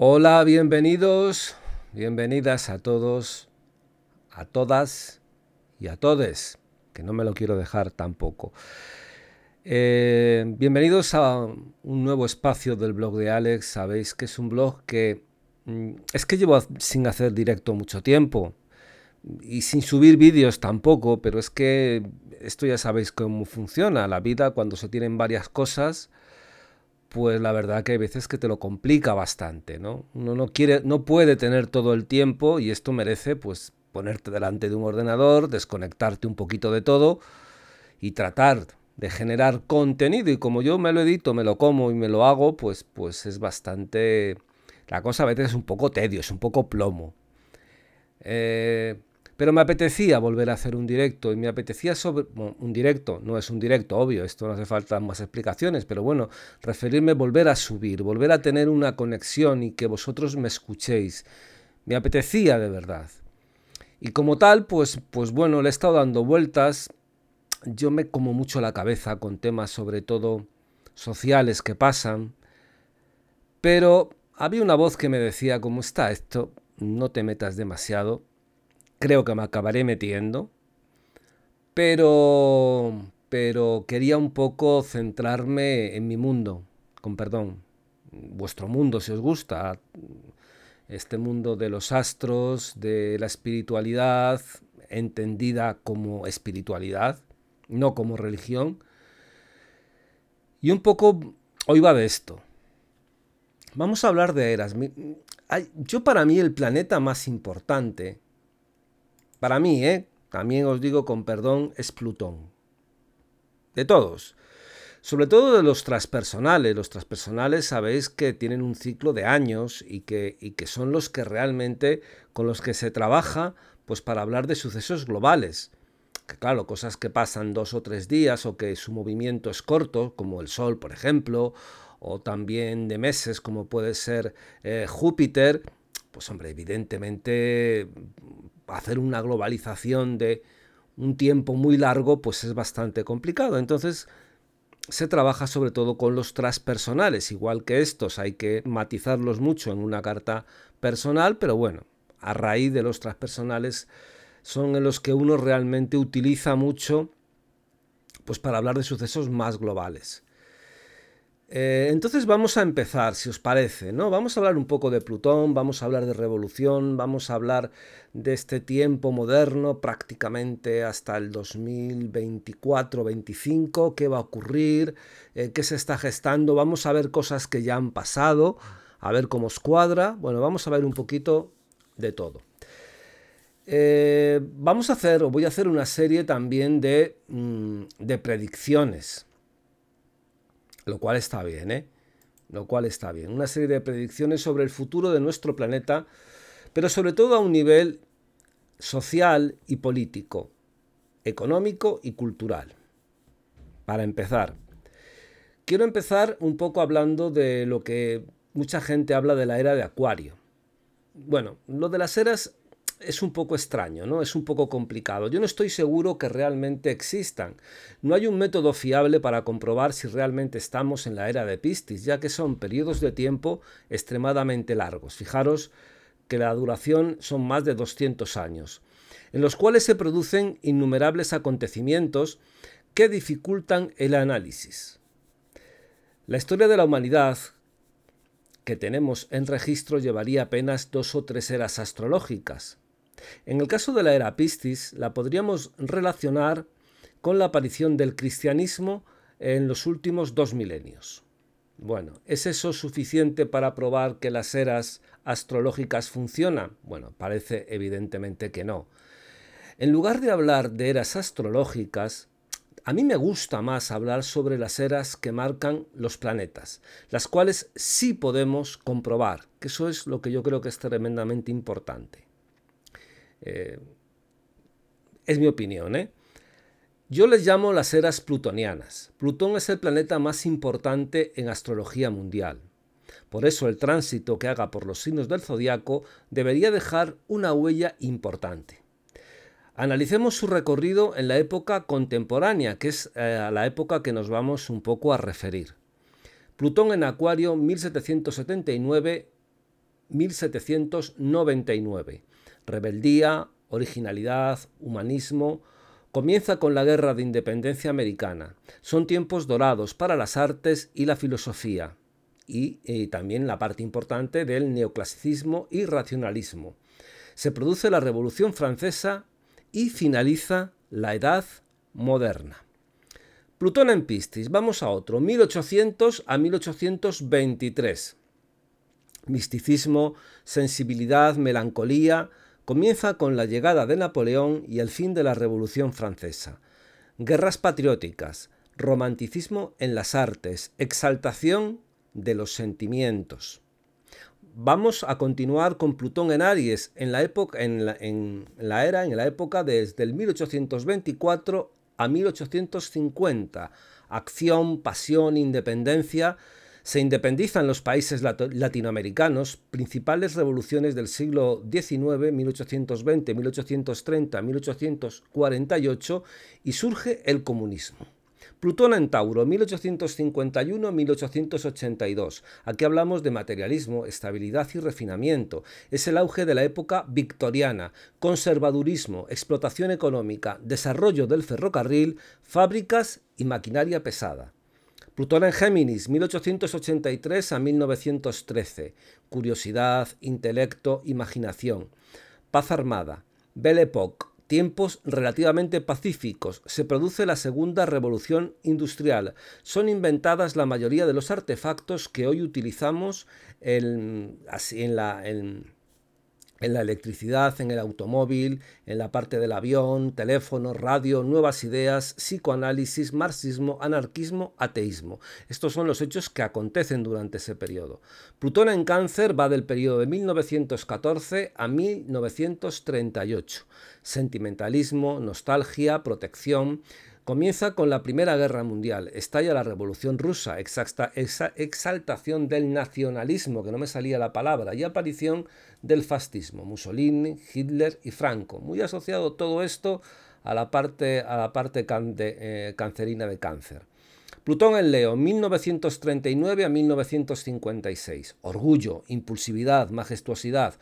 Hola, bienvenidos, bienvenidas a todos, a todas y a todes, que no me lo quiero dejar tampoco. Eh, bienvenidos a un nuevo espacio del blog de Alex. Sabéis que es un blog que mm, es que llevo sin hacer directo mucho tiempo y sin subir vídeos tampoco, pero es que esto ya sabéis cómo funciona. La vida cuando se tienen varias cosas, pues la verdad que hay veces que te lo complica bastante, ¿no? Uno no quiere, no puede tener todo el tiempo y esto merece pues ponerte delante de un ordenador, desconectarte un poquito de todo y tratar de generar contenido y como yo me lo edito, me lo como y me lo hago, pues pues es bastante la cosa a veces es un poco tedio, es un poco plomo. Eh, pero me apetecía volver a hacer un directo y me apetecía sobre... un directo, no es un directo, obvio, esto no hace falta más explicaciones, pero bueno, referirme, volver a subir, volver a tener una conexión y que vosotros me escuchéis. Me apetecía de verdad. Y como tal, pues, pues bueno, le he estado dando vueltas. Yo me como mucho la cabeza con temas sobre todo sociales que pasan. Pero había una voz que me decía, ¿cómo está esto? No te metas demasiado creo que me acabaré metiendo, pero, pero quería un poco centrarme en mi mundo, con perdón, vuestro mundo si os gusta, este mundo de los astros, de la espiritualidad, entendida como espiritualidad, no como religión. Y un poco hoy va de esto. Vamos a hablar de eras. Yo para mí el planeta más importante para mí, ¿eh? También os digo con perdón, es Plutón. De todos. Sobre todo de los transpersonales. Los transpersonales sabéis que tienen un ciclo de años y que, y que son los que realmente con los que se trabaja pues para hablar de sucesos globales. Que claro, cosas que pasan dos o tres días o que su movimiento es corto, como el Sol, por ejemplo, o también de meses, como puede ser eh, Júpiter, pues hombre, evidentemente hacer una globalización de un tiempo muy largo, pues es bastante complicado. Entonces, se trabaja sobre todo con los transpersonales, igual que estos hay que matizarlos mucho en una carta personal, pero bueno, a raíz de los transpersonales son en los que uno realmente utiliza mucho pues para hablar de sucesos más globales. Eh, entonces vamos a empezar, si os parece, ¿no? Vamos a hablar un poco de Plutón, vamos a hablar de revolución, vamos a hablar de este tiempo moderno prácticamente hasta el 2024-25, qué va a ocurrir, eh, qué se está gestando, vamos a ver cosas que ya han pasado, a ver cómo os cuadra, bueno, vamos a ver un poquito de todo. Eh, vamos a hacer, o voy a hacer una serie también de, mm, de predicciones lo cual está bien, ¿eh? Lo cual está bien. Una serie de predicciones sobre el futuro de nuestro planeta, pero sobre todo a un nivel social y político, económico y cultural. Para empezar, quiero empezar un poco hablando de lo que mucha gente habla de la era de Acuario. Bueno, lo de las eras es un poco extraño, ¿no? Es un poco complicado. Yo no estoy seguro que realmente existan. No hay un método fiable para comprobar si realmente estamos en la era de Piscis, ya que son periodos de tiempo extremadamente largos. Fijaros que la duración son más de 200 años, en los cuales se producen innumerables acontecimientos que dificultan el análisis. La historia de la humanidad, que tenemos en registro llevaría apenas dos o tres eras astrológicas, en el caso de la era Piscis, la podríamos relacionar con la aparición del cristianismo en los últimos dos milenios. Bueno, ¿es eso suficiente para probar que las eras astrológicas funcionan? Bueno, parece evidentemente que no. En lugar de hablar de eras astrológicas, a mí me gusta más hablar sobre las eras que marcan los planetas, las cuales sí podemos comprobar, que eso es lo que yo creo que es tremendamente importante. Eh, es mi opinión, ¿eh? Yo les llamo las eras plutonianas. Plutón es el planeta más importante en astrología mundial. Por eso el tránsito que haga por los signos del zodiaco debería dejar una huella importante. Analicemos su recorrido en la época contemporánea, que es eh, a la época que nos vamos un poco a referir. Plutón en Acuario 1779 1799. Rebeldía, originalidad, humanismo. Comienza con la Guerra de Independencia Americana. Son tiempos dorados para las artes y la filosofía, y eh, también la parte importante del neoclasicismo y racionalismo. Se produce la Revolución Francesa y finaliza la Edad Moderna. Plutón en Piscis, vamos a otro, 1800 a 1823. Misticismo, sensibilidad, melancolía, comienza con la llegada de Napoleón y el fin de la Revolución Francesa. Guerras patrióticas, romanticismo en las artes, exaltación de los sentimientos. Vamos a continuar con Plutón en Aries en la, época, en la, era, en la época desde el 1824 a 1850. Acción, pasión, independencia. Se independizan los países latinoamericanos, principales revoluciones del siglo XIX, 1820, 1830, 1848, y surge el comunismo. Plutón en Tauro, 1851-1882. Aquí hablamos de materialismo, estabilidad y refinamiento. Es el auge de la época victoriana, conservadurismo, explotación económica, desarrollo del ferrocarril, fábricas y maquinaria pesada. Plutón en Géminis, 1883 a 1913. Curiosidad, intelecto, imaginación. Paz armada. Belle Époque, tiempos relativamente pacíficos, se produce la segunda revolución industrial. Son inventadas la mayoría de los artefactos que hoy utilizamos en, en la, en la electricidad, en el automóvil, en la parte del avión, teléfono, radio, nuevas ideas, psicoanálisis, marxismo, anarquismo, ateísmo. Estos son los hechos que acontecen durante ese periodo. Plutón en cáncer va del periodo de 1914 a 1938. Sentimentalismo, nostalgia, protección, Comienza con la Primera Guerra Mundial, estalla la Revolución Rusa, exaltación del nacionalismo, que no me salía la palabra, y aparición del fascismo, Mussolini, Hitler y Franco. Muy asociado todo esto a la parte, a parte eh, cancerina de cáncer. Plutón en Leo, 1939 a 1956. Orgullo, impulsividad, majestuosidad.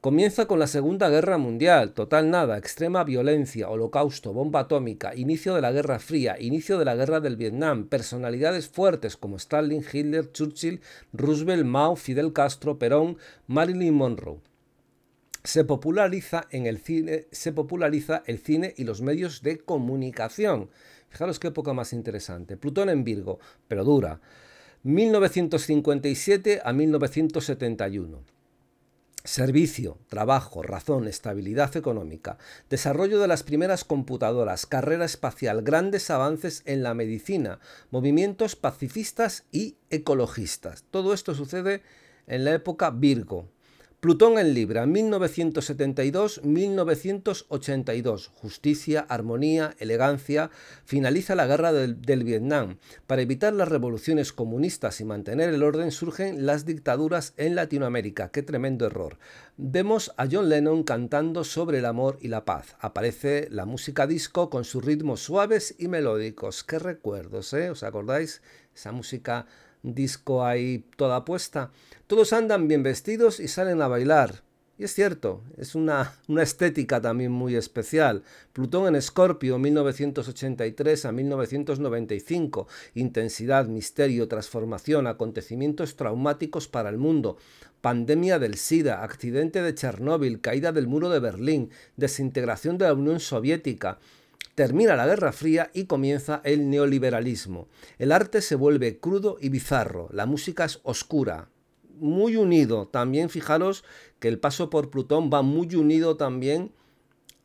Comienza con la Segunda Guerra Mundial, total nada, extrema violencia, holocausto, bomba atómica, inicio de la Guerra Fría, inicio de la Guerra del Vietnam, personalidades fuertes como Stalin, Hitler, Churchill, Roosevelt, Mao, Fidel Castro, Perón, Marilyn Monroe. Se populariza en el cine, se populariza el cine y los medios de comunicación. Fijaros qué época más interesante. Plutón en Virgo, pero dura. 1957 a 1971. Servicio, trabajo, razón, estabilidad económica, desarrollo de las primeras computadoras, carrera espacial, grandes avances en la medicina, movimientos pacifistas y ecologistas. Todo esto sucede en la época Virgo, Plutón en Libra, 1972-1982. Justicia, armonía, elegancia. Finaliza la guerra del, Vietnam. Para evitar las revoluciones comunistas y mantener el orden surgen las dictaduras en Latinoamérica. Qué tremendo error. Vemos a John Lennon cantando sobre el amor y la paz. Aparece la música disco con sus ritmos suaves y melódicos. Qué recuerdos, ¿eh? ¿Os acordáis? Esa música disco ahí toda puesta. Todos andan bien vestidos y salen a bailar. Y es cierto, es una, una estética también muy especial. Plutón en Escorpio, 1983 a 1995. Intensidad, misterio, transformación, acontecimientos traumáticos para el mundo. Pandemia del SIDA, accidente de Chernóbil, caída del muro de Berlín, desintegración de la Unión Soviética, Termina la Guerra Fría y comienza el neoliberalismo. El arte se vuelve crudo y bizarro, la música es oscura, muy unido. También fijaros que el paso por Plutón va muy unido también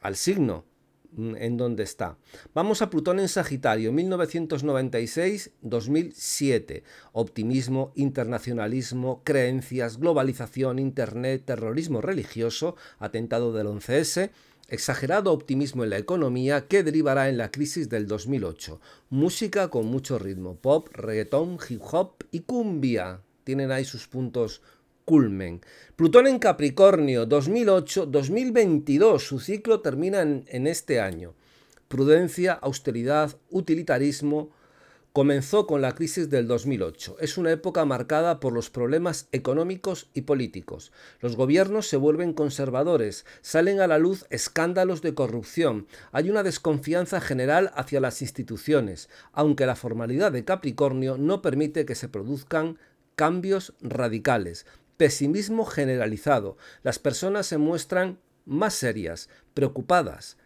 al signo mm, en donde está. Vamos a Plutón en Sagitario, 1996-2007. Optimismo, internacionalismo, creencias, globalización, Internet, terrorismo religioso, atentado del 11S exagerado optimismo en la economía que derivará en la crisis del 2008. Música con mucho ritmo, pop, reggaetón, hip hop y cumbia. Tienen ahí sus puntos culmen. Plutón en Capricornio, 2008-2022. Su ciclo termina en, en este año. Prudencia, austeridad, utilitarismo, comenzó con la crisis del 2008. Es una época marcada por los problemas económicos y políticos. Los gobiernos se vuelven conservadores, salen a la luz escándalos de corrupción, hay una desconfianza general hacia las instituciones, aunque la formalidad de Capricornio no permite que se produzcan cambios radicales. Pesimismo generalizado. Las personas se muestran más serias, preocupadas,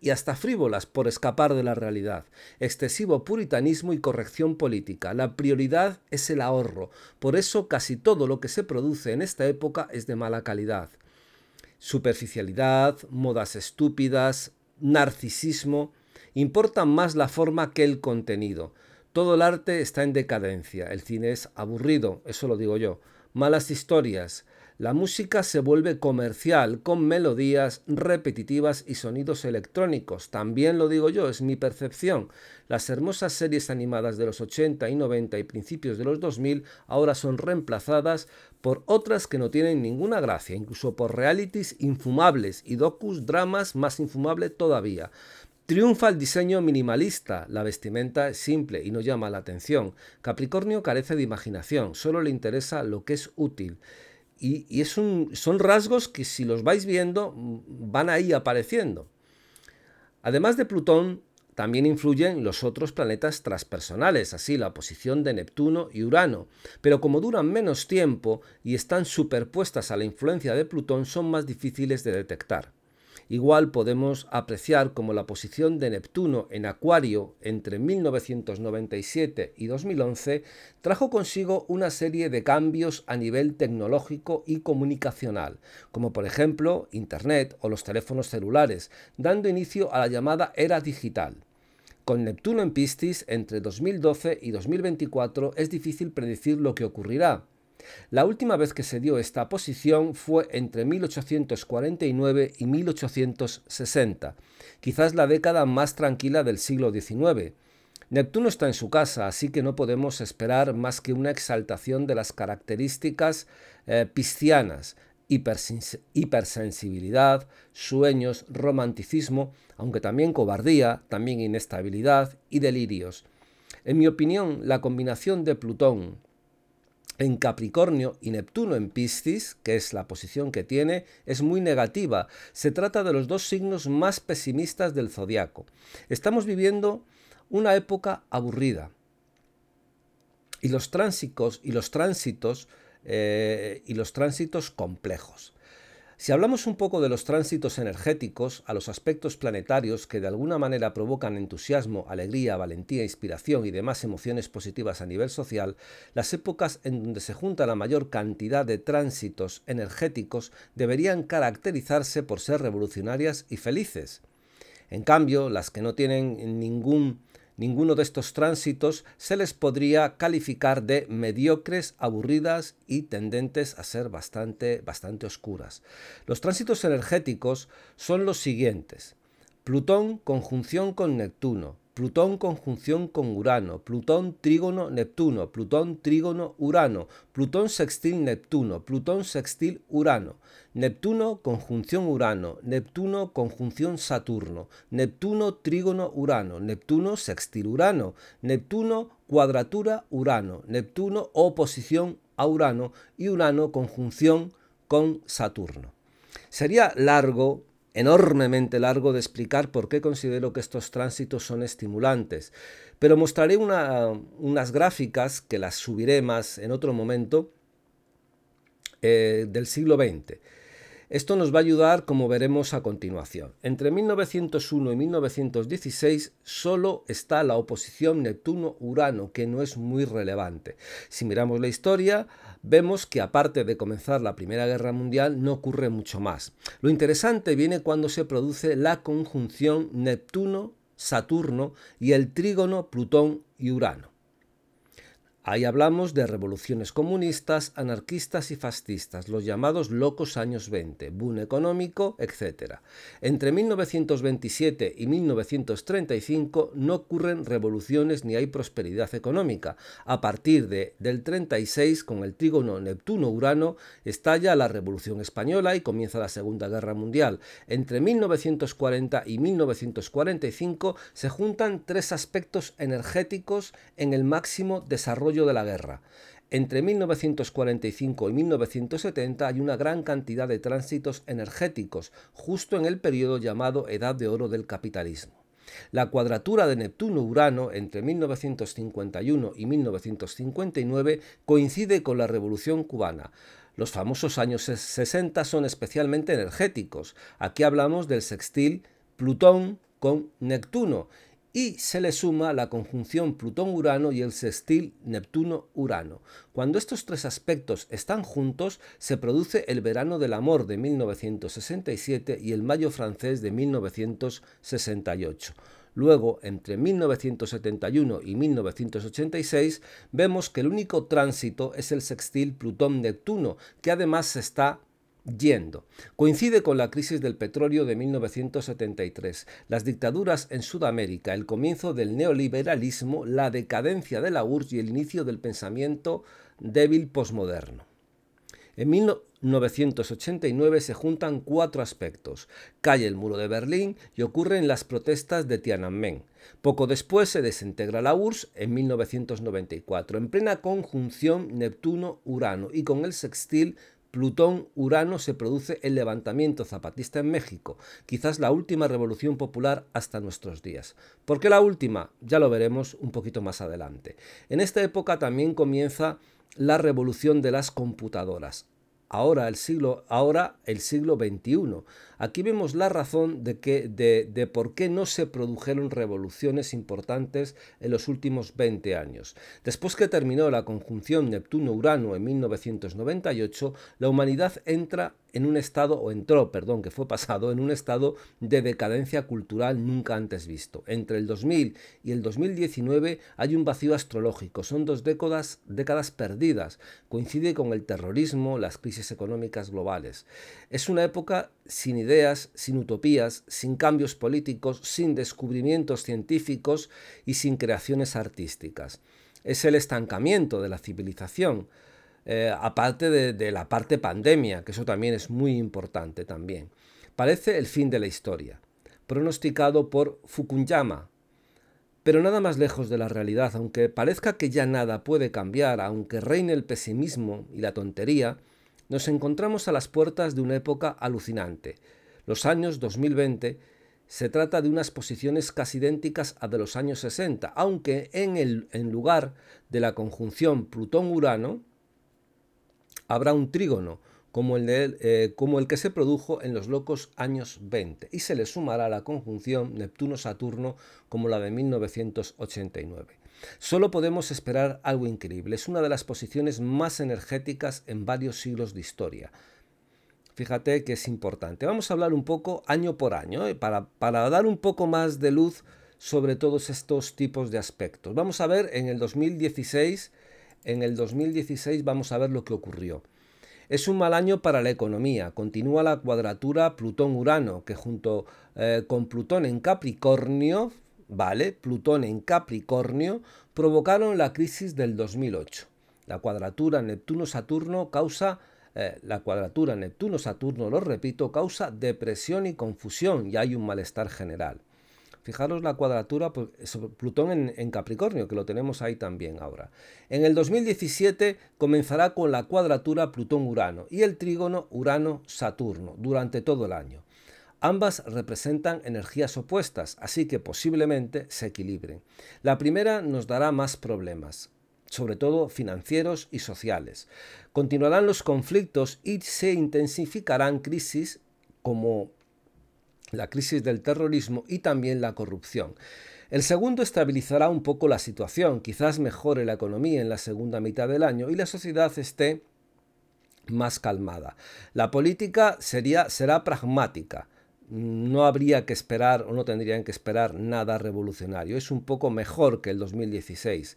y hasta frívolas por escapar de la realidad, excesivo puritanismo y corrección política. La prioridad es el ahorro, por eso casi todo lo que se produce en esta época es de mala calidad. Superficialidad, modas estúpidas, narcisismo, importan más la forma que el contenido. Todo el arte está en decadencia, el cine es aburrido, eso lo digo yo. Malas historias, la música se vuelve comercial con melodías repetitivas y sonidos electrónicos. También lo digo yo, es mi percepción. Las hermosas series animadas de los 80 y 90 y principios de los 2000 ahora son reemplazadas por otras que no tienen ninguna gracia, incluso por realities infumables y docus dramas más infumable todavía. Triunfa el diseño minimalista, la vestimenta es simple y no llama la atención. Capricornio carece de imaginación, solo le interesa lo que es útil. Y, es son rasgos que si los vais viendo mm, van ahí apareciendo. Además de Plutón, también influyen los otros planetas transpersonales, así la posición de Neptuno y Urano, pero como duran menos tiempo y están superpuestas a la influencia de Plutón, son más difíciles de detectar. Igual podemos apreciar como la posición de Neptuno en Acuario entre 1997 y 2011 trajo consigo una serie de cambios a nivel tecnológico y comunicacional, como por ejemplo Internet o los teléfonos celulares, dando inicio a la llamada era digital. Con Neptuno en Piscis entre 2012 y 2024 es difícil predecir lo que ocurrirá, la última vez que se dio esta posición fue entre 1849 y 1860, quizás la década más tranquila del siglo XIX. Neptuno está en su casa, así que no podemos esperar más que una exaltación de las características eh, piscianas, hipersensibilidad, sueños, romanticismo, aunque también cobardía, también inestabilidad y delirios. En mi opinión, la combinación de Plutón, en Capricornio y Neptuno en Piscis, que es la posición que tiene, es muy negativa. Se trata de los dos signos más pesimistas del zodiaco. Estamos viviendo una época aburrida. Y los tránsitos y los tránsitos eh, y los tránsitos complejos. Si hablamos un poco de los tránsitos energéticos, a los aspectos planetarios que de alguna manera provocan entusiasmo, alegría, valentía, inspiración y demás emociones positivas a nivel social, las épocas en donde se junta la mayor cantidad de tránsitos energéticos deberían caracterizarse por ser revolucionarias y felices. En cambio, las que no tienen ningún ninguno de estos tránsitos se les podría calificar de mediocres, aburridas y tendentes a ser bastante, bastante oscuras. Los tránsitos energéticos son los siguientes. Plutón conjunción con Neptuno, Plutón conjunción con Urano, Plutón trígono Neptuno, Plutón trígono Urano, Plutón sextil Neptuno, Plutón sextil Urano, Neptuno conjunción Urano, Neptuno conjunción Saturno, Neptuno trígono Urano, Neptuno sextil Urano, Neptuno cuadratura Urano, Neptuno oposición a Urano y Urano conjunción con Saturno. Sería largo enormemente largo de explicar por qué considero que estos tránsitos son estimulantes, pero mostraré unas gráficas que las subiré más en otro momento eh, del siglo XX. Esto nos va a ayudar como veremos a continuación. Entre 1901 y 1916 solo está la oposición Neptuno-Urano, que no es muy relevante. Si miramos la historia, vemos que aparte de comenzar la Primera Guerra Mundial no ocurre mucho más. Lo interesante viene cuando se produce la conjunción Neptuno-Saturno y el trígono Plutón y Urano. Ahí hablamos de revoluciones comunistas, anarquistas y fascistas, los llamados locos años 20, boom económico, etc. Entre 1927 y 1935 no ocurren revoluciones ni hay prosperidad económica. A partir de, del 36, con el trígono Neptuno-Urano, estalla la Revolución Española y comienza la Segunda Guerra Mundial. Entre 1940 y 1945 se juntan tres aspectos energéticos en el máximo desarrollo de la guerra. Entre 1945 y 1970 hay una gran cantidad de tránsitos energéticos, justo en el periodo llamado Edad de Oro del capitalismo. La cuadratura de Neptuno-Urano entre 1951 y 1959 coincide con la Revolución cubana. Los famosos años 60 son especialmente energéticos. Aquí hablamos del sextil Plutón con Neptuno y se le suma la conjunción Plutón-Urano y el sextil Neptuno-Urano. Cuando estos tres aspectos están juntos, se produce el verano del amor de 1967 y el mayo francés de 1968. Luego, entre 1971 y 1986, vemos que el único tránsito es el sextil Plutón-Neptuno, que además está yendo. Coincide con la crisis del petróleo de 1973, las dictaduras en Sudamérica, el comienzo del neoliberalismo, la decadencia de la URSS y el inicio del pensamiento débil posmoderno. En 1989 se juntan cuatro aspectos. Cae el muro de Berlín y ocurren las protestas de Tiananmen. Poco después se desintegra la URSS en 1994, en plena conjunción Neptuno-Urano y con el sextil Plutón-Urano se produce el levantamiento zapatista en México, quizás la última revolución popular hasta nuestros días. ¿Por qué la última? Ya lo veremos un poquito más adelante. En esta época también comienza la revolución de las computadoras. Ahora el siglo, ahora el siglo XXI. Aquí vemos la razón de, que, de, por qué no se produjeron revoluciones importantes en los últimos 20 años. Después que terminó la conjunción Neptuno-Urano en 1998, la humanidad entra en un estado, o entró, perdón, que fue pasado, en un estado de decadencia cultural nunca antes visto. Entre el 2000 y el 2019 hay un vacío astrológico, son dos décadas, décadas perdidas, coincide con el terrorismo, las crisis económicas globales. Es una época sin ideas, sin utopías, sin cambios políticos, sin descubrimientos científicos y sin creaciones artísticas. Es el estancamiento de la civilización, eh, aparte de, de la parte pandemia, que eso también es muy importante también. Parece el fin de la historia, pronosticado por Fukuyama, pero nada más lejos de la realidad, aunque parezca que ya nada puede cambiar, aunque reine el pesimismo y la tontería, nos encontramos a las puertas de una época alucinante. Los años 2020 se trata de unas posiciones casi idénticas a de los años 60, aunque en, el, lugar de la conjunción Plutón-Urano, habrá un trígono, como el, eh, como el que se produjo en los locos años 20, y se le sumará la conjunción Neptuno-Saturno como la de 1989. Solo podemos esperar algo increíble. Es una de las posiciones más energéticas en varios siglos de historia. Fíjate que es importante. Vamos a hablar un poco año por año, ¿eh? para, para dar un poco más de luz sobre todos estos tipos de aspectos. Vamos a ver en el 2016 en el 2016 vamos a ver lo que ocurrió. Es un mal año para la economía. Continúa la cuadratura Plutón-Urano, que junto eh, con Plutón en Capricornio, ¿vale? Plutón en Capricornio, provocaron la crisis del 2008. La cuadratura Neptuno-Saturno causa eh, la cuadratura Neptuno-Saturno, lo repito, causa depresión y confusión y hay un malestar general. Fijaros la cuadratura, pues, Plutón en, Capricornio, que lo tenemos ahí también ahora. En el 2017 comenzará con la cuadratura Plutón-Urano y el trígono Urano-Saturno durante todo el año. Ambas representan energías opuestas, así que posiblemente se equilibren. La primera nos dará más problemas, sobre todo financieros y sociales. Continuarán los conflictos y se intensificarán crisis como la crisis del terrorismo y también la corrupción. El segundo estabilizará un poco la situación, quizás mejore la economía en la segunda mitad del año y la sociedad esté más calmada. La política sería, será pragmática. No habría que esperar o no tendrían que esperar nada revolucionario. Es un poco mejor que el 2016.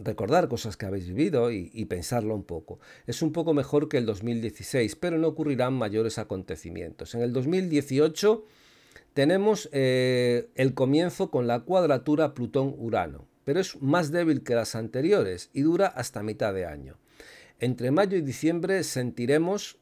recordar cosas que habéis vivido y, pensarlo un poco. Es un poco mejor que el 2016, pero no ocurrirán mayores acontecimientos. En el 2018 tenemos eh, el comienzo con la cuadratura Plutón-Urano, pero es más débil que las anteriores y dura hasta mitad de año. Entre mayo y diciembre sentiremos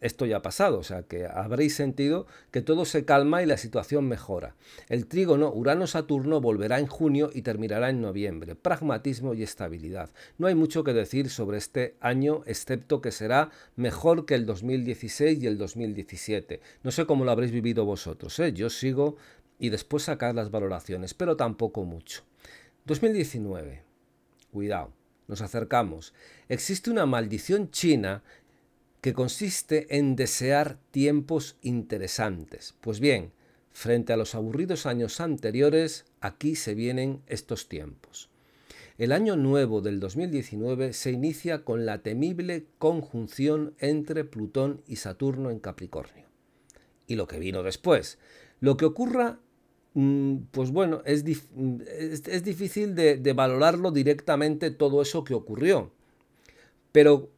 esto ya ha pasado, o sea que habréis sentido que todo se calma y la situación mejora. El trígono Urano-Saturno volverá en junio y terminará en noviembre. Pragmatismo y estabilidad. No hay mucho que decir sobre este año, excepto que será mejor que el 2016 y el 2017. No sé cómo lo habréis vivido vosotros, ¿eh? yo sigo y después sacar las valoraciones, pero tampoco mucho. 2019. Cuidado nos acercamos. Existe una maldición china que consiste en desear tiempos interesantes. Pues bien, frente a los aburridos años anteriores, aquí se vienen estos tiempos. El año nuevo del 2019 se inicia con la temible conjunción entre Plutón y Saturno en Capricornio. Y lo que vino después. Lo que ocurra, mm, pues bueno, es, difícil de, de valorarlo directamente todo eso que ocurrió. Pero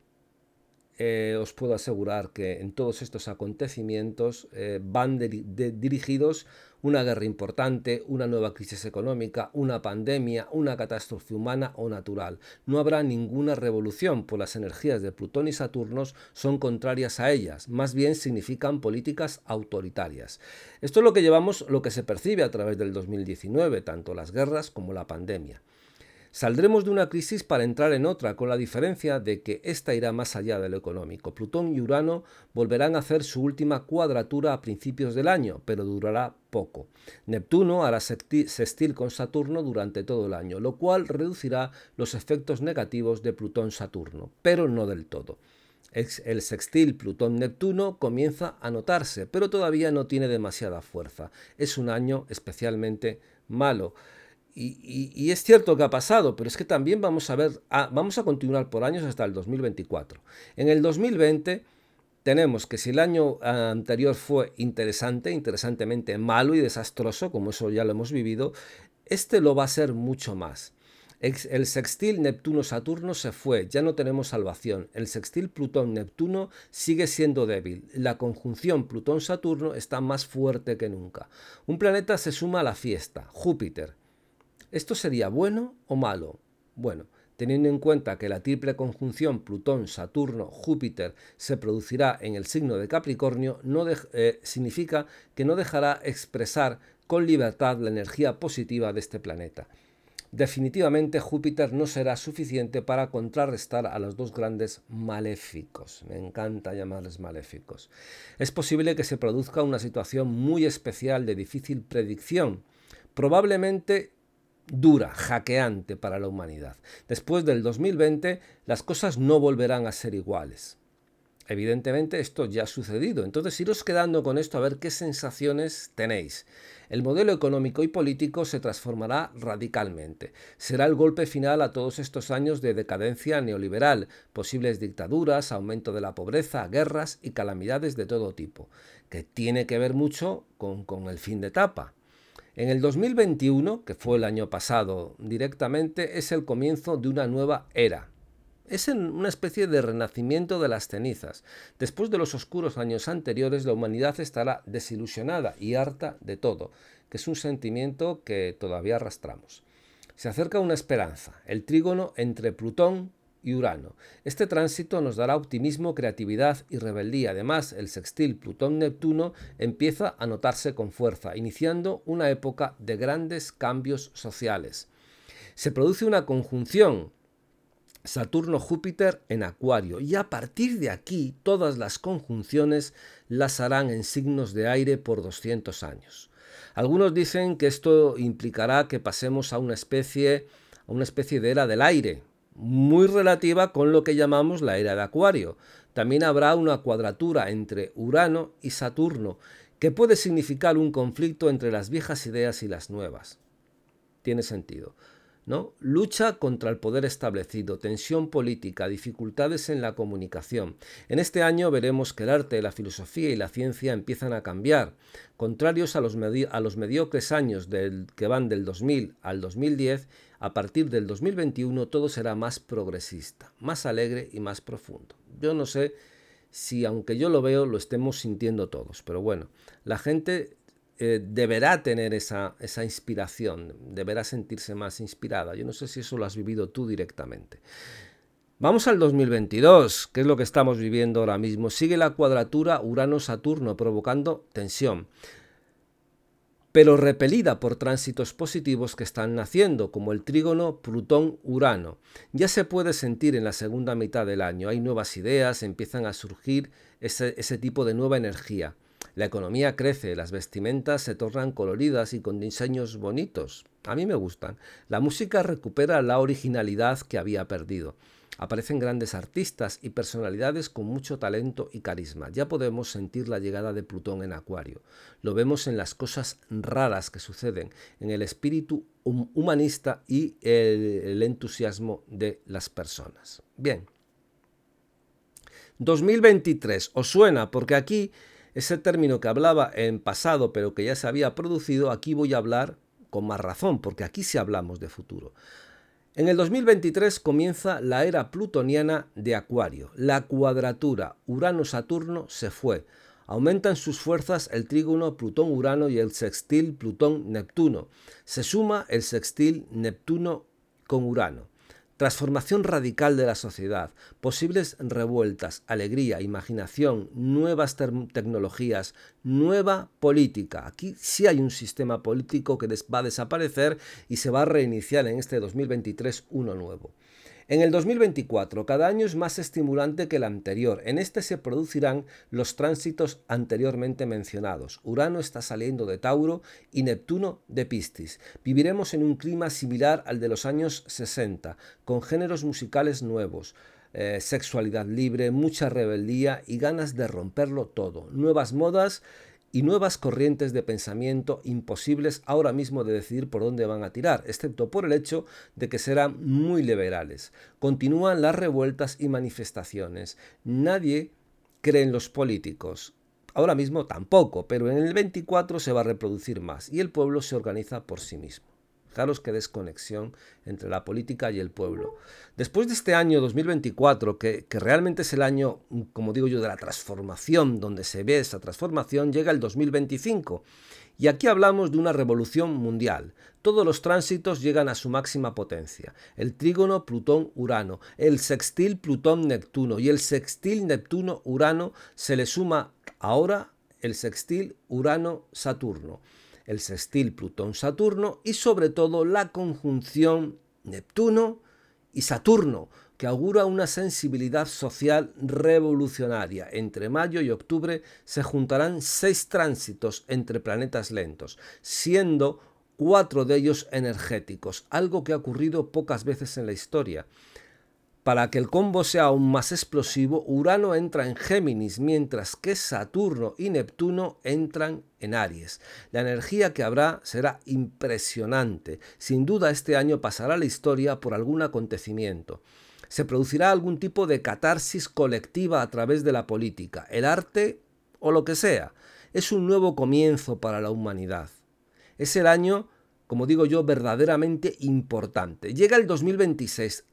eh, os puedo asegurar que en todos estos acontecimientos eh, van dirigidos una guerra importante, una nueva crisis económica, una pandemia, una catástrofe humana o natural. No habrá ninguna revolución, pues las energías de Plutón y Saturno son contrarias a ellas, más bien significan políticas autoritarias. Esto es lo que llevamos, lo que se percibe a través del 2019, tanto las guerras como la pandemia. Saldremos de una crisis para entrar en otra, con la diferencia de que esta irá más allá de lo económico. Plutón y Urano volverán a hacer su última cuadratura a principios del año, pero durará poco. Neptuno hará sextil con Saturno durante todo el año, lo cual reducirá los efectos negativos de Plutón-Saturno, pero no del todo. El sextil Plutón-Neptuno comienza a notarse, pero todavía no tiene demasiada fuerza. Es un año especialmente malo. Y, es cierto que ha pasado, pero es que también vamos a ver, ah, vamos a continuar por años hasta el 2024. En el 2020 tenemos que si el año anterior fue interesante, interesantemente malo y desastroso, como eso ya lo hemos vivido, este lo va a ser mucho más. El sextil Neptuno-Saturno se fue, ya no tenemos salvación. El sextil Plutón-Neptuno sigue siendo débil. La conjunción Plutón-Saturno está más fuerte que nunca. Un planeta se suma a la fiesta, Júpiter. ¿Esto sería bueno o malo? Bueno, teniendo en cuenta que la triple conjunción Plutón, Saturno, Júpiter se producirá en el signo de Capricornio, no eh, significa que no dejará expresar con libertad la energía positiva de este planeta. Definitivamente Júpiter no será suficiente para contrarrestar a los dos grandes maléficos. Me encanta llamarles maléficos. Es posible que se produzca una situación muy especial de difícil predicción. Probablemente dura, hackeante para la humanidad. Después del 2020 las cosas no volverán a ser iguales. Evidentemente esto ya ha sucedido, entonces iros quedando con esto a ver qué sensaciones tenéis. El modelo económico y político se transformará radicalmente. Será el golpe final a todos estos años de decadencia neoliberal, posibles dictaduras, aumento de la pobreza, guerras y calamidades de todo tipo, que tiene que ver mucho con, con el fin de etapa. En el 2021, que fue el año pasado directamente, es el comienzo de una nueva era. Es una especie de renacimiento de las cenizas. Después de los oscuros años anteriores, la humanidad estará desilusionada y harta de todo, que es un sentimiento que todavía arrastramos. Se acerca una esperanza, el trígono entre Plutón, y Urano. Este tránsito nos dará optimismo, creatividad y rebeldía. Además, el sextil Plutón-Neptuno empieza a notarse con fuerza, iniciando una época de grandes cambios sociales. Se produce una conjunción Saturno-Júpiter en Acuario y a partir de aquí todas las conjunciones las harán en signos de aire por 200 años. Algunos dicen que esto implicará que pasemos a una especie, a una especie de era del aire, muy relativa con lo que llamamos la era de Acuario. También habrá una cuadratura entre Urano y Saturno, que puede significar un conflicto entre las viejas ideas y las nuevas. Tiene sentido. ¿no? Lucha contra el poder establecido, tensión política, dificultades en la comunicación. En este año veremos que el arte, la filosofía y la ciencia empiezan a cambiar. Contrarios a los, a los mediocres años que van del 2000 al 2010, a partir del 2021 todo será más progresista, más alegre y más profundo. Yo no sé si aunque yo lo veo lo estemos sintiendo todos, pero bueno, la gente eh, deberá tener esa, esa inspiración, deberá sentirse más inspirada. Yo no sé si eso lo has vivido tú directamente. Vamos al 2022, que es lo que estamos viviendo ahora mismo. Sigue la cuadratura Urano-Saturno provocando tensión, pero repelida por tránsitos positivos que están naciendo, como el trígono Plutón-Urano. Ya se puede sentir en la segunda mitad del año. Hay nuevas ideas, empiezan a surgir ese, ese tipo de nueva energía. La economía crece, las vestimentas se tornan coloridas y con diseños bonitos. A mí me gustan. La música recupera la originalidad que había perdido. Aparecen grandes artistas y personalidades con mucho talento y carisma. Ya podemos sentir la llegada de Plutón en Acuario. Lo vemos en las cosas raras que suceden, en el espíritu humanista y el, entusiasmo de las personas. Bien. 2023. ¿Os suena? Porque aquí ese término que hablaba en pasado pero que ya se había producido, aquí voy a hablar con más razón, porque aquí sí hablamos de futuro. En el 2023 comienza la era plutoniana de Acuario. La cuadratura Urano-Saturno se fue. Aumentan sus fuerzas el trígono Plutón-Urano y el sextil Plutón-Neptuno. Se suma el sextil Neptuno con Urano. Transformación radical de la sociedad, posibles revueltas, alegría, imaginación, nuevas tecnologías, nueva política. Aquí sí hay un sistema político que va a desaparecer y se va a reiniciar en este 2023 uno nuevo. En el 2024, cada año es más estimulante que el anterior. En este se producirán los tránsitos anteriormente mencionados. Urano está saliendo de Tauro y Neptuno de Piscis. Viviremos en un clima similar al de los años 60, con géneros musicales nuevos. Eh, sexualidad libre, mucha rebeldía y ganas de romperlo todo. Nuevas modas y nuevas corrientes de pensamiento imposibles ahora mismo de decidir por dónde van a tirar, excepto por el hecho de que serán muy liberales. Continúan las revueltas y manifestaciones. Nadie cree en los políticos. Ahora mismo tampoco, pero en el 24 se va a reproducir más y el pueblo se organiza por sí mismo. Fijaros qué desconexión entre la política y el pueblo. Después de este año 2024, que, que, realmente es el año, como digo yo, de la transformación, donde se ve esa transformación, llega el 2025. Y aquí hablamos de una revolución mundial. Todos los tránsitos llegan a su máxima potencia. El trígono Plutón-Urano, el sextil Plutón-Neptuno y el sextil Neptuno-Urano se le suma ahora el sextil Urano-Saturno el sextil Plutón-Saturno y sobre todo la conjunción Neptuno y Saturno, que augura una sensibilidad social revolucionaria. Entre mayo y octubre se juntarán seis tránsitos entre planetas lentos, siendo cuatro de ellos energéticos, algo que ha ocurrido pocas veces en la historia. Para que el combo sea aún más explosivo, Urano entra en Géminis, mientras que Saturno y Neptuno entran en Aries. La energía que habrá será impresionante. Sin duda este año pasará la historia por algún acontecimiento. Se producirá algún tipo de catarsis colectiva a través de la política, el arte o lo que sea. Es un nuevo comienzo para la humanidad. Es el año, como digo yo, verdaderamente importante. Llega el 2026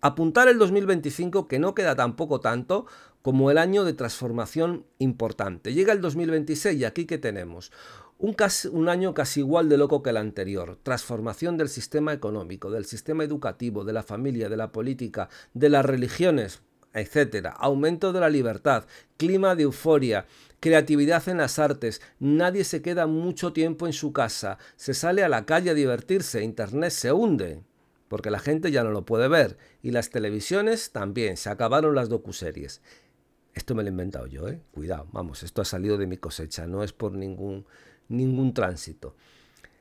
Apuntar el 2025 que no queda tampoco tanto como el año de transformación importante. Llega el 2026 y aquí que tenemos un, año casi igual de loco que el anterior. Transformación del sistema económico, del sistema educativo, de la familia, de la política, de las religiones, etc. Aumento de la libertad, clima de euforia, creatividad en las artes. Nadie se queda mucho tiempo en su casa. Se sale a la calle a divertirse. Internet se hunde porque la gente ya no lo puede ver. Y las televisiones también, se acabaron las docuseries. Esto me lo he inventado yo, ¿eh? Cuidado, vamos, esto ha salido de mi cosecha, no es por ningún, ningún tránsito.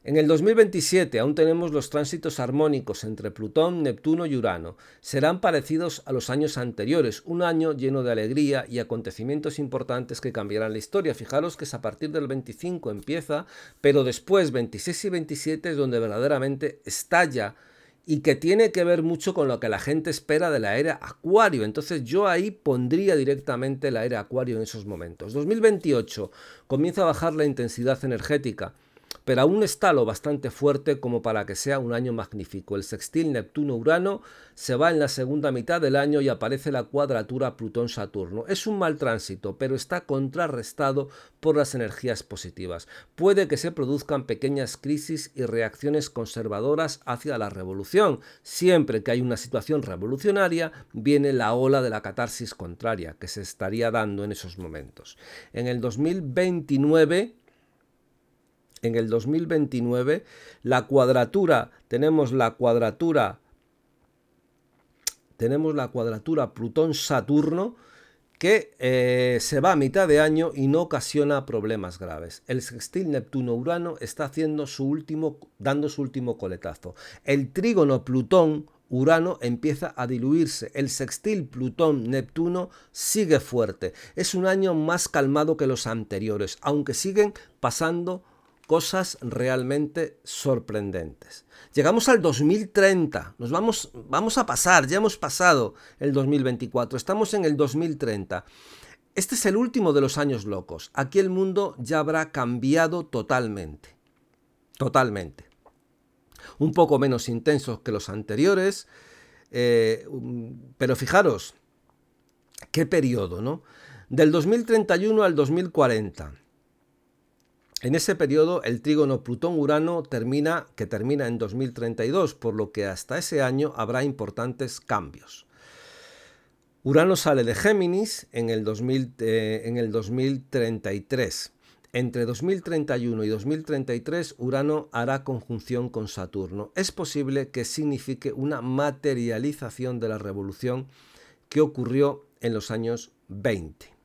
En el 2027 aún tenemos los tránsitos armónicos entre Plutón, Neptuno y Urano. Serán parecidos a los años anteriores, un año lleno de alegría y acontecimientos importantes que cambiarán la historia. Fijaros que es a partir del 25 empieza, pero después 26 y 27 es donde verdaderamente estalla y que tiene que ver mucho con lo que la gente espera de la era Acuario. Entonces yo ahí pondría directamente la era Acuario en esos momentos. 2028 comienza a bajar la intensidad energética pero aún está lo bastante fuerte como para que sea un año magnífico. El sextil Neptuno-Urano se va en la segunda mitad del año y aparece la cuadratura Plutón-Saturno. Es un mal tránsito, pero está contrarrestado por las energías positivas. Puede que se produzcan pequeñas crisis y reacciones conservadoras hacia la revolución. Siempre que hay una situación revolucionaria, viene la ola de la catarsis contraria que se estaría dando en esos momentos. En el 2029 en el 2029 la cuadratura, tenemos la cuadratura, tenemos la cuadratura Plutón-Saturno que eh, se va a mitad de año y no ocasiona problemas graves. El sextil Neptuno-Urano está haciendo su último, dando su último coletazo. El trígono Plutón Urano empieza a diluirse. El sextil Plutón-Neptuno sigue fuerte. Es un año más calmado que los anteriores, aunque siguen pasando cosas realmente sorprendentes. Llegamos al 2030, nos vamos, vamos a pasar, ya hemos pasado el 2024, estamos en el 2030. Este es el último de los años locos. Aquí el mundo ya habrá cambiado totalmente. Totalmente. Un poco menos intensos que los anteriores, eh, pero fijaros, qué periodo, ¿no? Del 2031 al 2040 en ese periodo el trígono Plutón-Urano termina, que termina en 2032, por lo que hasta ese año habrá importantes cambios. Urano sale de Géminis en el, eh, en el 2033. Entre 2031 y 2033 Urano hará conjunción con Saturno. Es posible que signifique una materialización de la revolución que ocurrió en los años 20.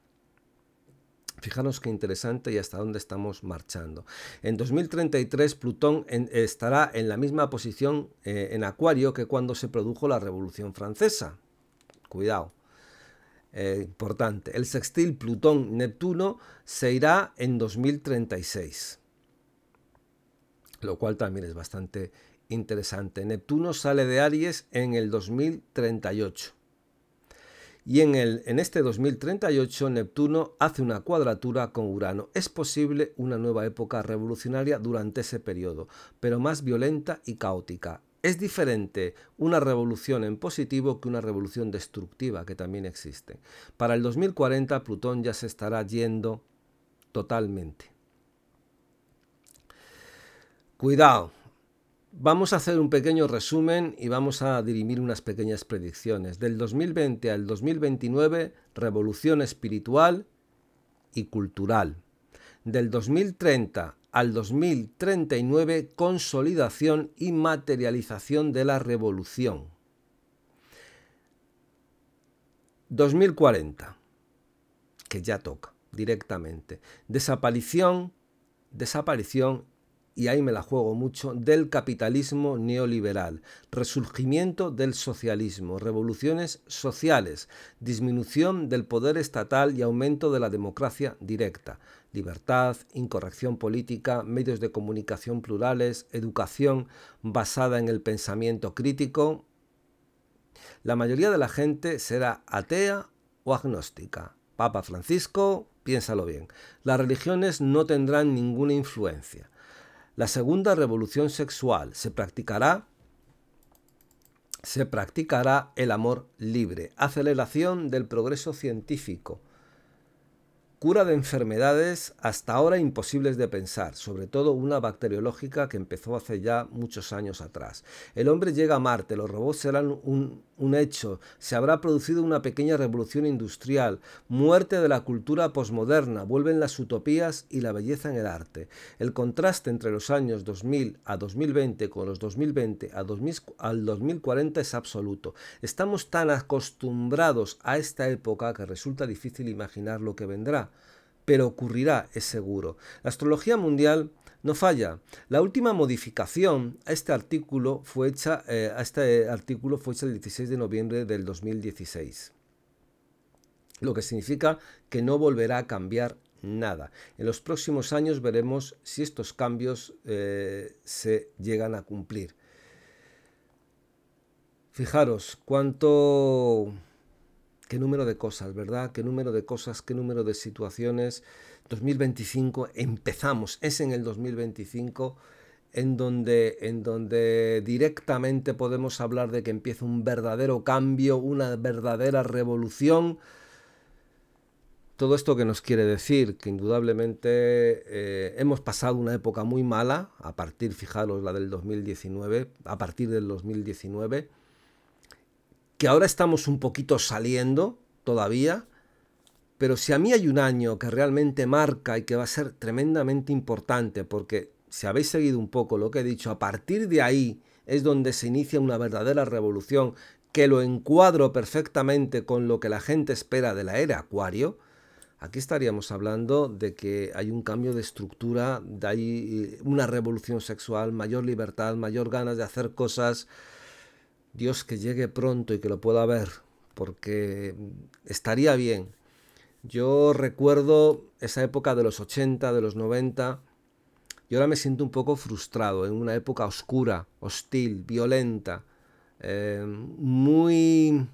Fijaros qué interesante y hasta dónde estamos marchando. En 2033 Plutón estará en la misma posición eh, en Acuario que cuando se produjo la Revolución Francesa. Cuidado. Eh, importante. El sextil Plutón-Neptuno se irá en 2036. Lo cual también es bastante interesante. Neptuno sale de Aries en el 2038. Y en, el, en este 2038 Neptuno hace una cuadratura con Urano. Es posible una nueva época revolucionaria durante ese periodo, pero más violenta y caótica. Es diferente una revolución en positivo que una revolución destructiva que también existe. Para el 2040 Plutón ya se estará yendo totalmente. Cuidado, Vamos a hacer un pequeño resumen y vamos a dirimir unas pequeñas predicciones. Del 2020 al 2029, revolución espiritual y cultural. Del 2030 al 2039, consolidación y materialización de la revolución. 2040, que ya toca directamente. Desaparición, desaparición y ahí me la juego mucho, del capitalismo neoliberal, resurgimiento del socialismo, revoluciones sociales, disminución del poder estatal y aumento de la democracia directa, libertad, incorrección política, medios de comunicación plurales, educación basada en el pensamiento crítico. La mayoría de la gente será atea o agnóstica. Papa Francisco, piénsalo bien. Las religiones no tendrán ninguna influencia. La segunda revolución sexual se practicará se practicará el amor libre, aceleración del progreso científico, Cura de enfermedades hasta ahora imposibles de pensar, sobre todo una bacteriológica que empezó hace ya muchos años atrás. El hombre llega a Marte, los robots serán un, un hecho, se habrá producido una pequeña revolución industrial, muerte de la cultura posmoderna, vuelven las utopías y la belleza en el arte. El contraste entre los años 2000 a 2020 con los 2020 a 2000, al 2040 es absoluto. Estamos tan acostumbrados a esta época que resulta difícil imaginar lo que vendrá pero ocurrirá, es seguro. La astrología mundial no falla. La última modificación a este artículo fue hecha, eh, a este artículo fue hecha el 16 de noviembre del 2016, lo que significa que no volverá a cambiar nada. En los próximos años veremos si estos cambios eh, se llegan a cumplir. Fijaros cuánto... qué número de cosas, ¿verdad? Qué número de cosas, qué número de situaciones. 2025 empezamos, es en el 2025 en donde, en donde directamente podemos hablar de que empieza un verdadero cambio, una verdadera revolución. Todo esto que nos quiere decir que indudablemente eh, hemos pasado una época muy mala, a partir, fijaros, la del 2019, a partir del 2019, que ahora estamos un poquito saliendo todavía, pero si a mí hay un año que realmente marca y que va a ser tremendamente importante, porque si habéis seguido un poco lo que he dicho, a partir de ahí es donde se inicia una verdadera revolución que lo encuadro perfectamente con lo que la gente espera de la era Acuario, aquí estaríamos hablando de que hay un cambio de estructura, de hay una revolución sexual, mayor libertad, mayor ganas de hacer cosas. Dios que llegue pronto y que lo pueda ver, porque estaría bien. Yo recuerdo esa época de los 80, de los 90, y ahora me siento un poco frustrado, en una época oscura, hostil, violenta, eh, muy...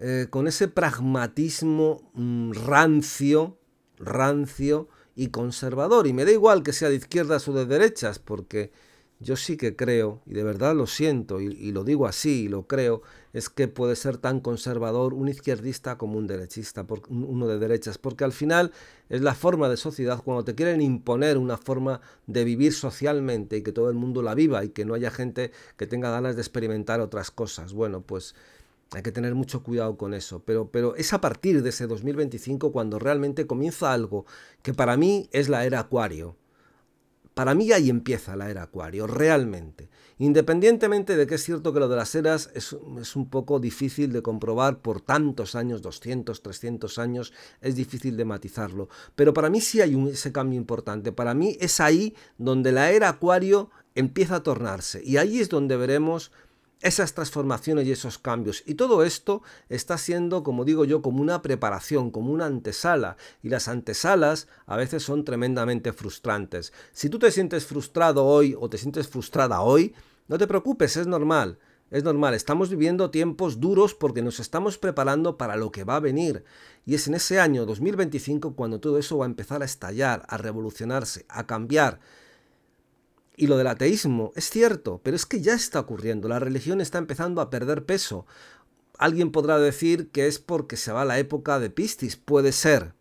Eh, con ese pragmatismo mm, rancio, rancio y conservador. Y me da igual que sea de izquierdas o de derechas, porque yo sí que creo, y de verdad lo siento, y, lo digo así, y lo creo, es que puede ser tan conservador un izquierdista como un derechista, uno de derechas, porque al final es la forma de sociedad cuando te quieren imponer una forma de vivir socialmente y que todo el mundo la viva y que no haya gente que tenga ganas de experimentar otras cosas. Bueno, pues hay que tener mucho cuidado con eso, pero, pero es a partir de ese 2025 cuando realmente comienza algo que para mí es la era acuario para mí ahí empieza la era Acuario, realmente. Independientemente de que es cierto que lo de las eras es, un poco difícil de comprobar por tantos años, 200, 300 años, es difícil de matizarlo. Pero para mí sí hay un, ese cambio importante. Para mí es ahí donde la era Acuario empieza a tornarse. Y ahí es donde veremos esas transformaciones y esos cambios. Y todo esto está siendo, como digo yo, como una preparación, como una antesala. Y las antesalas a veces son tremendamente frustrantes. Si tú te sientes frustrado hoy o te sientes frustrada hoy, no te preocupes, es normal. Es normal, estamos viviendo tiempos duros porque nos estamos preparando para lo que va a venir. Y es en ese año 2025 cuando todo eso va a empezar a estallar, a revolucionarse, a cambiar. Y lo del ateísmo es cierto, pero es que ya está ocurriendo. La religión está empezando a perder peso. Alguien podrá decir que es porque se va la época de Piscis. Puede ser.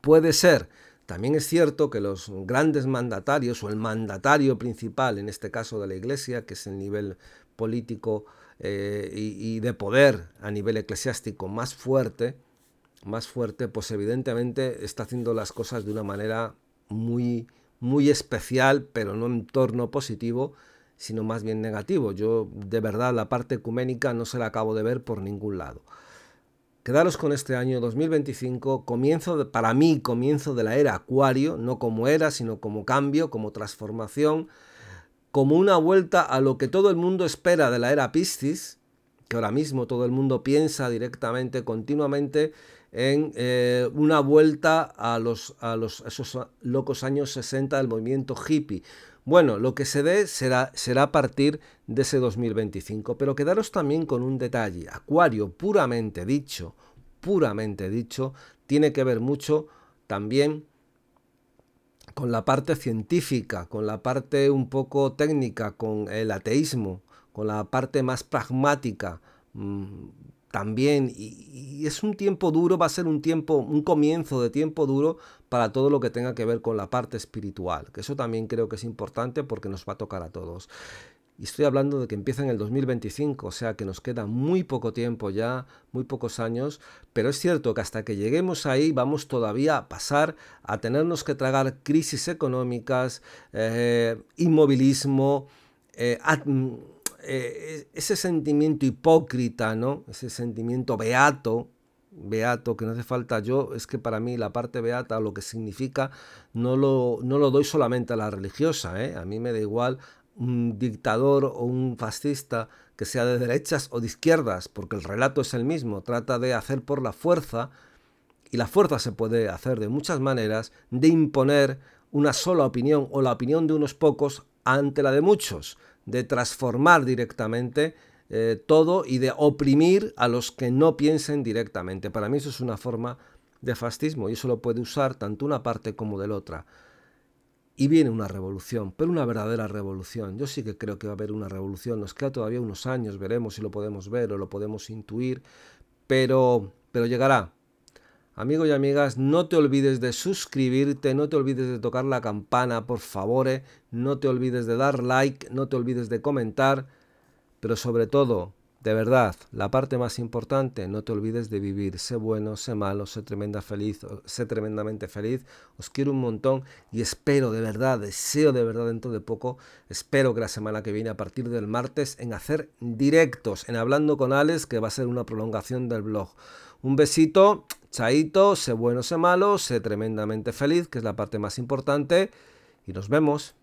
Puede ser. También es cierto que los grandes mandatarios, o el mandatario principal, en este caso de la Iglesia, que es el nivel político eh, y, y de poder a nivel eclesiástico más fuerte, más fuerte, pues evidentemente está haciendo las cosas de una manera muy muy especial, pero no en torno positivo, sino más bien negativo. Yo de verdad la parte ecuménica no se la acabo de ver por ningún lado. Quedaros con este año 2025, comienzo para mí comienzo de la era Acuario, no como era, sino como cambio, como transformación, como una vuelta a lo que todo el mundo espera de la era Piscis, que ahora mismo todo el mundo piensa directamente, continuamente en eh, una vuelta a, los, a los, esos locos años 60 del movimiento hippie. Bueno, lo que se dé será, será a partir de ese 2025, pero quedaros también con un detalle. Acuario, puramente dicho, puramente dicho, tiene que ver mucho también con la parte científica, con la parte un poco técnica, con el ateísmo, con la parte más pragmática, mm, también, y, es un tiempo duro, va a ser un tiempo, un comienzo de tiempo duro para todo lo que tenga que ver con la parte espiritual, que eso también creo que es importante porque nos va a tocar a todos. Y estoy hablando de que empieza en el 2025, o sea que nos queda muy poco tiempo ya, muy pocos años, pero es cierto que hasta que lleguemos ahí vamos todavía a pasar a tenernos que tragar crisis económicas, eh, inmovilismo, eh, eh, ese sentimiento hipócrita, ¿no? Ese sentimiento beato, beato, que no hace falta yo, es que para mí la parte beata, lo que significa, no lo, no lo doy solamente a la religiosa, ¿eh? A mí me da igual un dictador o un fascista que sea de derechas o de izquierdas, porque el relato es el mismo, trata de hacer por la fuerza, y la fuerza se puede hacer de muchas maneras, de imponer una sola opinión o la opinión de unos pocos ante la de muchos de transformar directamente eh, todo y de oprimir a los que no piensen directamente. Para mí eso es una forma de fascismo y eso lo puede usar tanto una parte como de la otra. Y viene una revolución, pero una verdadera revolución. Yo sí que creo que va a haber una revolución. Nos queda todavía unos años, veremos si lo podemos ver o lo podemos intuir, pero, pero llegará. Amigos y amigas, no te olvides de suscribirte, no te olvides de tocar la campana, por favor, eh. no te olvides de dar like, no te olvides de comentar, pero sobre todo, de verdad, la parte más importante, no te olvides de vivir. Sé bueno, sé malo, sé tremenda feliz, sé tremendamente feliz. Os quiero un montón y espero de verdad, deseo de verdad dentro de poco, espero que la semana que viene, a partir del martes, en hacer directos, en hablando con Alex, que va a ser una prolongación del blog. Un besito, chaito, sé bueno, sé malo, sé tremendamente feliz, que es la parte más importante, y nos vemos.